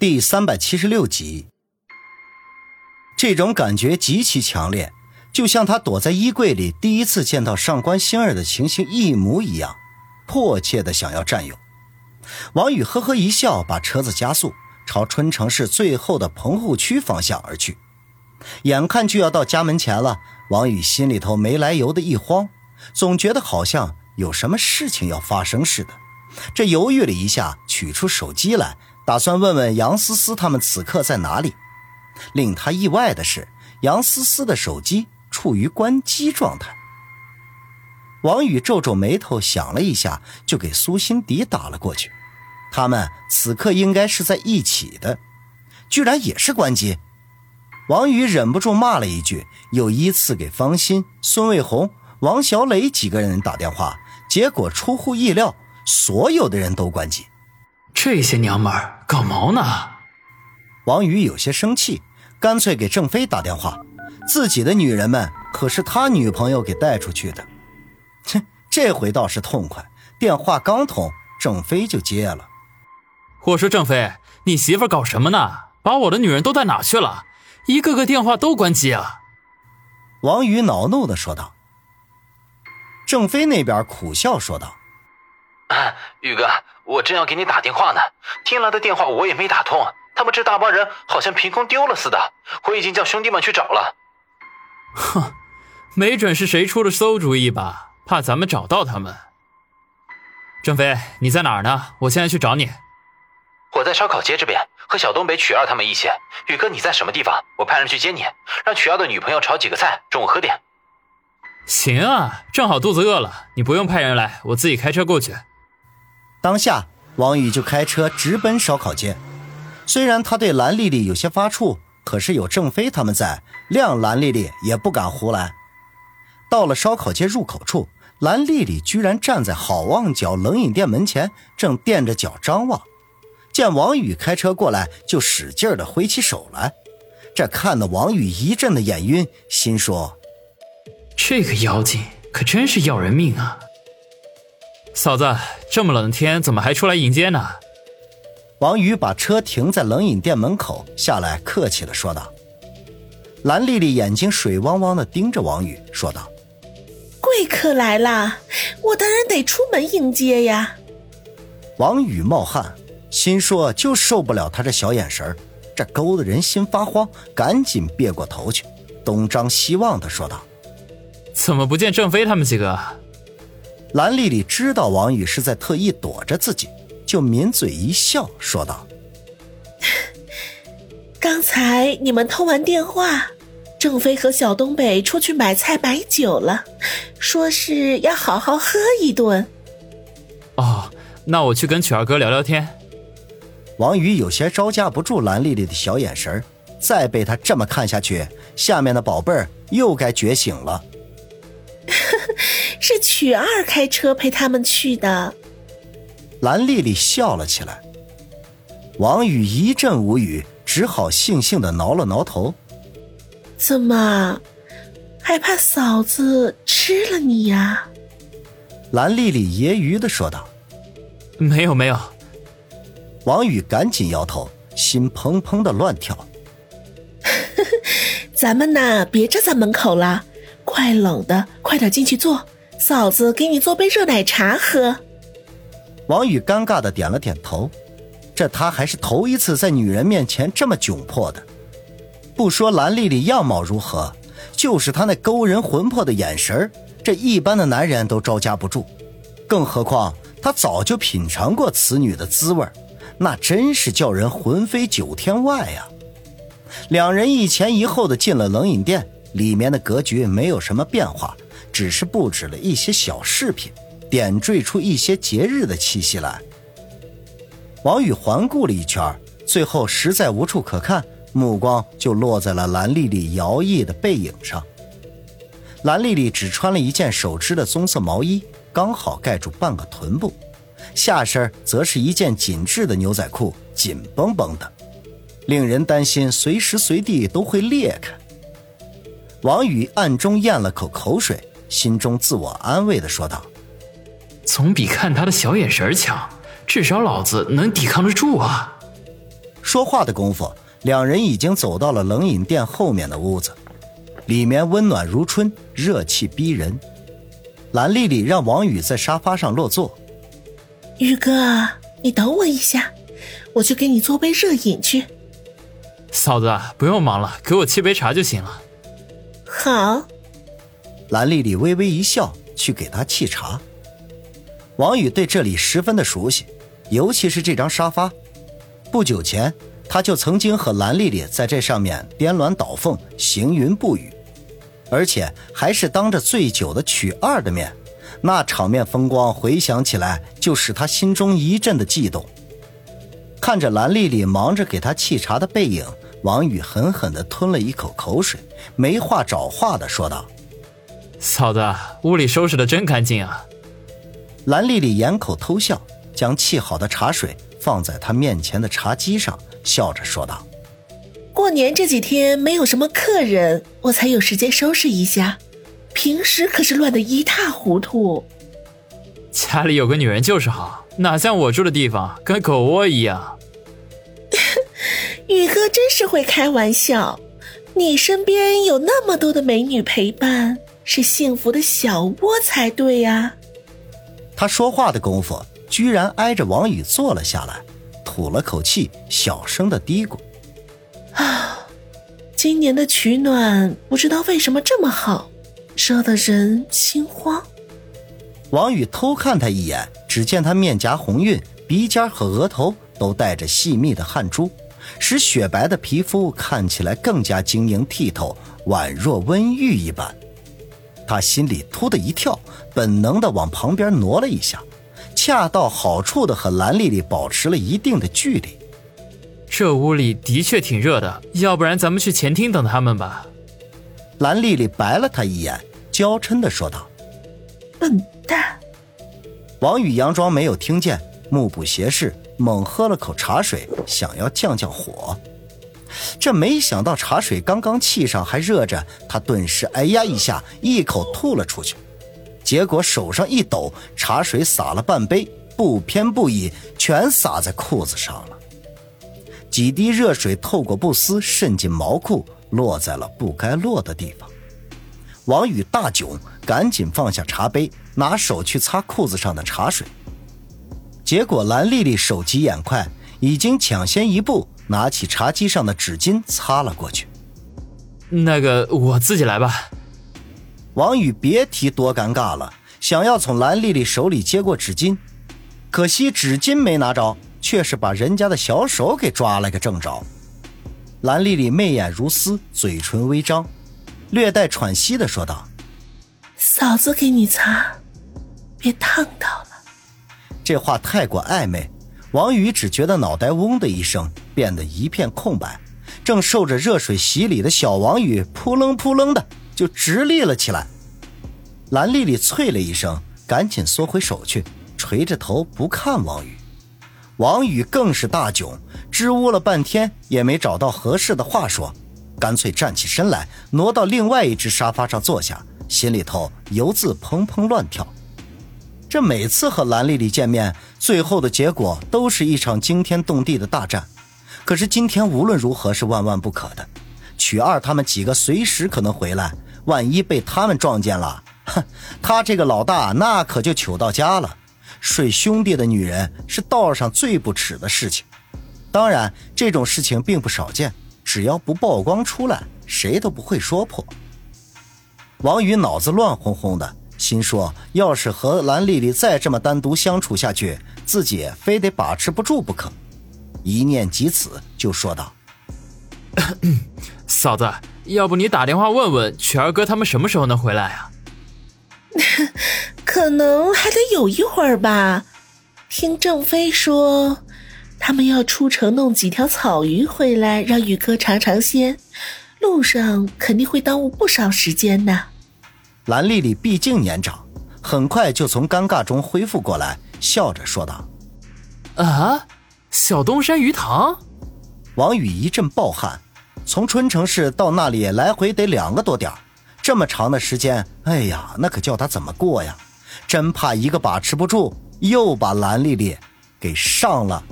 第三百七十六集，这种感觉极其强烈，就像他躲在衣柜里第一次见到上官星儿的情形一模一样，迫切的想要占有。王宇呵呵一笑，把车子加速，朝春城市最后的棚户区方向而去。眼看就要到家门前了，王宇心里头没来由的一慌，总觉得好像有什么事情要发生似的。这犹豫了一下，取出手机来。打算问问杨思思他们此刻在哪里。令他意外的是，杨思思的手机处于关机状态。王宇皱皱眉头，想了一下，就给苏辛迪打了过去。他们此刻应该是在一起的，居然也是关机。王宇忍不住骂了一句，又依次给方心、孙卫红、王小磊几个人打电话，结果出乎意料，所有的人都关机。这些娘们儿搞毛呢？王宇有些生气，干脆给郑飞打电话。自己的女人们可是他女朋友给带出去的。哼，这回倒是痛快。电话刚通，郑飞就接了。我说郑飞，你媳妇搞什么呢？把我的女人都带哪去了？一个个电话都关机啊！王宇恼怒的说道。郑飞那边苦笑说道：“宇哥。”我正要给你打电话呢，听来的电话我也没打通。他们这大帮人好像凭空丢了似的，我已经叫兄弟们去找了。哼，没准是谁出了馊主意吧？怕咱们找到他们。郑飞，你在哪儿呢？我现在去找你。我在烧烤街这边，和小东北、曲二他们一起。宇哥，你在什么地方？我派人去接你，让曲二的女朋友炒几个菜，中午喝点。行啊，正好肚子饿了。你不用派人来，我自己开车过去。当下，王宇就开车直奔烧烤街。虽然他对蓝丽丽有些发怵，可是有郑飞他们在，谅蓝丽丽也不敢胡来。到了烧烤街入口处，蓝丽丽居然站在好望角冷饮店门前，正垫着脚张望。见王宇开车过来，就使劲的挥起手来。这看得王宇一阵的眼晕，心说：“这个妖精可真是要人命啊！”嫂子，这么冷的天，怎么还出来迎接呢？王宇把车停在冷饮店门口，下来客气的说道。蓝丽丽眼睛水汪汪的盯着王宇，说道：“贵客来了，我当然得出门迎接呀。”王宇冒汗，心说就受不了他这小眼神这勾得人心发慌，赶紧别过头去，东张西望的说道：“怎么不见郑飞他们几个？”蓝丽丽知道王宇是在特意躲着自己，就抿嘴一笑，说道：“ 刚才你们通完电话，郑飞和小东北出去买菜买酒了，说是要好好喝一顿。”哦，那我去跟曲二哥聊聊天。王宇有些招架不住蓝丽丽的小眼神再被他这么看下去，下面的宝贝儿又该觉醒了。是曲二开车陪他们去的。蓝丽丽笑了起来。王宇一阵无语，只好悻悻的挠了挠头。怎么，害怕嫂子吃了你呀？蓝丽丽揶揄的说道。没有没有。王宇赶紧摇头，心砰砰的乱跳。咱们呐，别站在门口了，快冷的，快点进去坐。嫂子，给你做杯热奶茶喝。王宇尴尬的点了点头，这他还是头一次在女人面前这么窘迫的。不说蓝丽丽样貌如何，就是她那勾人魂魄的眼神这一般的男人都招架不住。更何况他早就品尝过此女的滋味那真是叫人魂飞九天外呀。两人一前一后的进了冷饮店，里面的格局没有什么变化。只是布置了一些小饰品，点缀出一些节日的气息来。王宇环顾了一圈，最后实在无处可看，目光就落在了蓝丽丽摇曳的背影上。蓝丽丽只穿了一件手织的棕色毛衣，刚好盖住半个臀部，下身则是一件紧致的牛仔裤，紧绷绷的，令人担心随时随地都会裂开。王宇暗中咽了口口水。心中自我安慰的说道：“总比看他的小眼神强，至少老子能抵抗得住啊。”说话的功夫，两人已经走到了冷饮店后面的屋子，里面温暖如春，热气逼人。蓝丽丽让王宇在沙发上落座。宇哥，你等我一下，我去给你做杯热饮去。嫂子，不用忙了，给我沏杯茶就行了。好。蓝丽丽微微一笑，去给他沏茶。王宇对这里十分的熟悉，尤其是这张沙发。不久前，他就曾经和蓝丽丽在这上面颠鸾倒凤，行云布雨，而且还是当着醉酒的曲二的面，那场面风光回想起来就使他心中一阵的悸动。看着蓝丽丽忙着给他沏茶的背影，王宇狠狠地吞了一口口水，没话找话的说道：“嫂子，屋里收拾的真干净啊。”蓝丽丽掩口偷笑，将沏好的茶水放在她面前的茶几上，笑着说道：“过年这几天没有什么客人，我才有时间收拾一下，平时可是乱得一塌糊涂。家里有个女人就是好，哪像我住的地方跟狗窝一样。”宇哥真是会开玩笑，你身边有那么多的美女陪伴，是幸福的小窝才对呀。他说话的功夫，居然挨着王宇坐了下来，吐了口气，小声的嘀咕：“啊，今年的取暖不知道为什么这么好，热得人心慌。”王宇偷看他一眼，只见他面颊红晕，鼻尖和额头都带着细密的汗珠，使雪白的皮肤看起来更加晶莹剔透，宛若温玉一般。他心里突的一跳，本能的往旁边挪了一下，恰到好处的和蓝丽丽保持了一定的距离。这屋里的确挺热的，要不然咱们去前厅等他们吧。蓝丽丽白了他一眼，娇嗔的说道：“笨蛋！”王宇佯装没有听见，目不斜视，猛喝了口茶水，想要降降火。这没想到茶水刚刚沏上还热着，他顿时哎呀一下，一口吐了出去。结果手上一抖，茶水洒了半杯，不偏不倚，全洒在裤子上了。几滴热水透过布丝渗进毛裤，落在了不该落的地方。王宇大窘，赶紧放下茶杯，拿手去擦裤子上的茶水。结果蓝丽丽手疾眼快，已经抢先一步。拿起茶几上的纸巾擦了过去。那个，我自己来吧。王宇别提多尴尬了，想要从蓝丽丽手里接过纸巾，可惜纸巾没拿着，却是把人家的小手给抓了个正着。蓝丽丽媚眼如丝，嘴唇微张，略带喘息的说道：“嫂子给你擦，别烫到了。”这话太过暧昧。王宇只觉得脑袋嗡的一声，变得一片空白。正受着热水洗礼的小王宇扑棱扑棱的就直立了起来。蓝丽丽啐了一声，赶紧缩回手去，垂着头不看王宇。王宇更是大窘，支吾了半天也没找到合适的话说，干脆站起身来，挪到另外一只沙发上坐下，心里头油渍砰砰乱跳。这每次和蓝丽丽见面，最后的结果都是一场惊天动地的大战。可是今天无论如何是万万不可的。曲二他们几个随时可能回来，万一被他们撞见了，哼，他这个老大那可就糗到家了。睡兄弟的女人是道上最不耻的事情。当然，这种事情并不少见，只要不曝光出来，谁都不会说破。王宇脑子乱哄哄的。心说，要是和蓝丽丽再这么单独相处下去，自己非得把持不住不可。一念及此，就说道：“ 嫂子，要不你打电话问问曲儿哥他们什么时候能回来啊？” 可能还得有一会儿吧。听郑飞说，他们要出城弄几条草鱼回来，让宇哥尝尝鲜。路上肯定会耽误不少时间呢。蓝丽丽毕竟年长，很快就从尴尬中恢复过来，笑着说道：“啊，小东山鱼塘。”王宇一阵暴汗，从春城市到那里来回得两个多点这么长的时间，哎呀，那可叫他怎么过呀？真怕一个把持不住，又把蓝丽丽给上了。